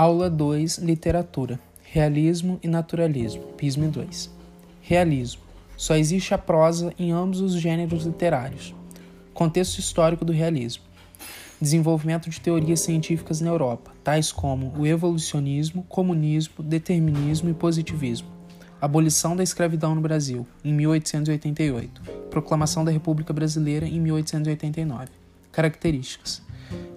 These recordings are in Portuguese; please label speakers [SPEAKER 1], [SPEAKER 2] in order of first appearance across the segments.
[SPEAKER 1] Aula 2 Literatura Realismo e Naturalismo PISM 2 Realismo Só existe a prosa em ambos os gêneros literários. Contexto histórico do realismo Desenvolvimento de teorias científicas na Europa, tais como o evolucionismo, comunismo, determinismo e positivismo. Abolição da escravidão no Brasil, em 1888. Proclamação da República Brasileira, em 1889. Características: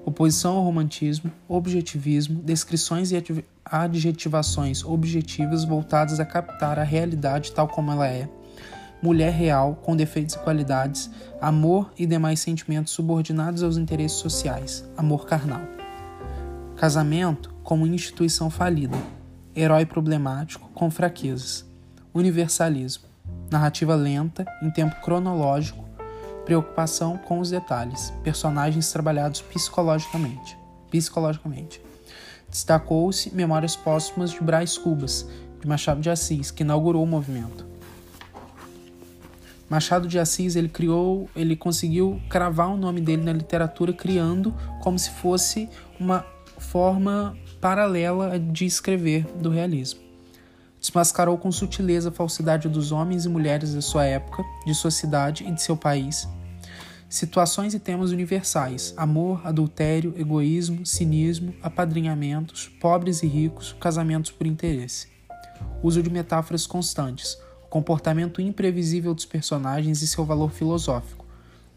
[SPEAKER 1] oposição ao romantismo, objetivismo, descrições e adjetivações objetivas voltadas a captar a realidade tal como ela é, mulher real com defeitos e qualidades, amor e demais sentimentos subordinados aos interesses sociais, amor carnal. Casamento como instituição falida, herói problemático com fraquezas, universalismo, narrativa lenta em tempo cronológico preocupação com os detalhes, personagens trabalhados psicologicamente. psicologicamente. Destacou-se Memórias Póstumas de Brás Cubas, de Machado de Assis, que inaugurou o movimento. Machado de Assis ele criou, ele conseguiu cravar o nome dele na literatura, criando como se fosse uma forma paralela de escrever do realismo. Desmascarou com sutileza a falsidade dos homens e mulheres da sua época, de sua cidade e de seu país. Situações e temas universais: amor, adultério, egoísmo, cinismo, apadrinhamentos, pobres e ricos, casamentos por interesse. Uso de metáforas constantes, comportamento imprevisível dos personagens e seu valor filosófico.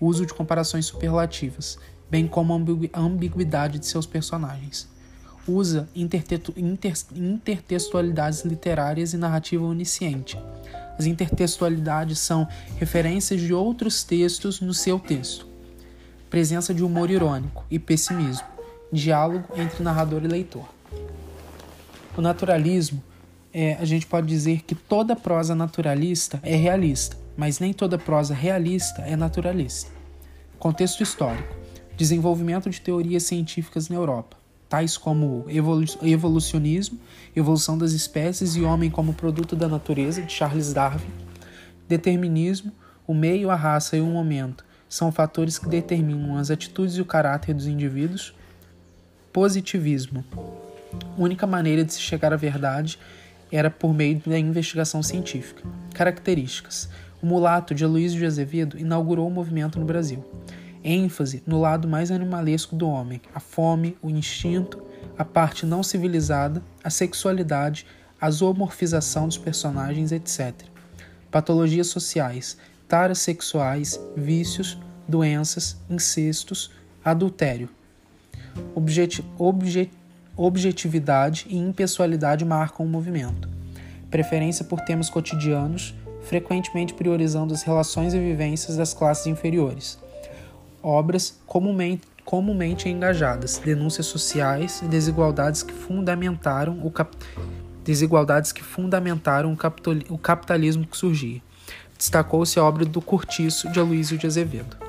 [SPEAKER 1] Uso de comparações superlativas, bem como a ambiguidade de seus personagens usa intertextualidades literárias e narrativa onisciente. As intertextualidades são referências de outros textos no seu texto, presença de humor irônico e pessimismo, diálogo entre narrador e leitor. O naturalismo, é, a gente pode dizer que toda prosa naturalista é realista, mas nem toda prosa realista é naturalista. Contexto histórico: desenvolvimento de teorias científicas na Europa tais como evolu evolucionismo, evolução das espécies e homem como produto da natureza, de Charles Darwin, determinismo, o meio, a raça e o momento são fatores que determinam as atitudes e o caráter dos indivíduos. Positivismo. Única maneira de se chegar à verdade era por meio da investigação científica. Características. O mulato de Aloysio de Azevedo inaugurou o movimento no Brasil ênfase no lado mais animalesco do homem, a fome, o instinto, a parte não civilizada, a sexualidade, a zoomorfização dos personagens, etc. Patologias sociais, taras sexuais, vícios, doenças, incestos, adultério. Objet objet objetividade e impessoalidade marcam o movimento. Preferência por temas cotidianos, frequentemente priorizando as relações e vivências das classes inferiores obras comumente, comumente engajadas, denúncias sociais e desigualdades que fundamentaram o, cap, desigualdades que fundamentaram o capitalismo que surgia. Destacou-se a obra do Curtiço de Aloysio de Azevedo.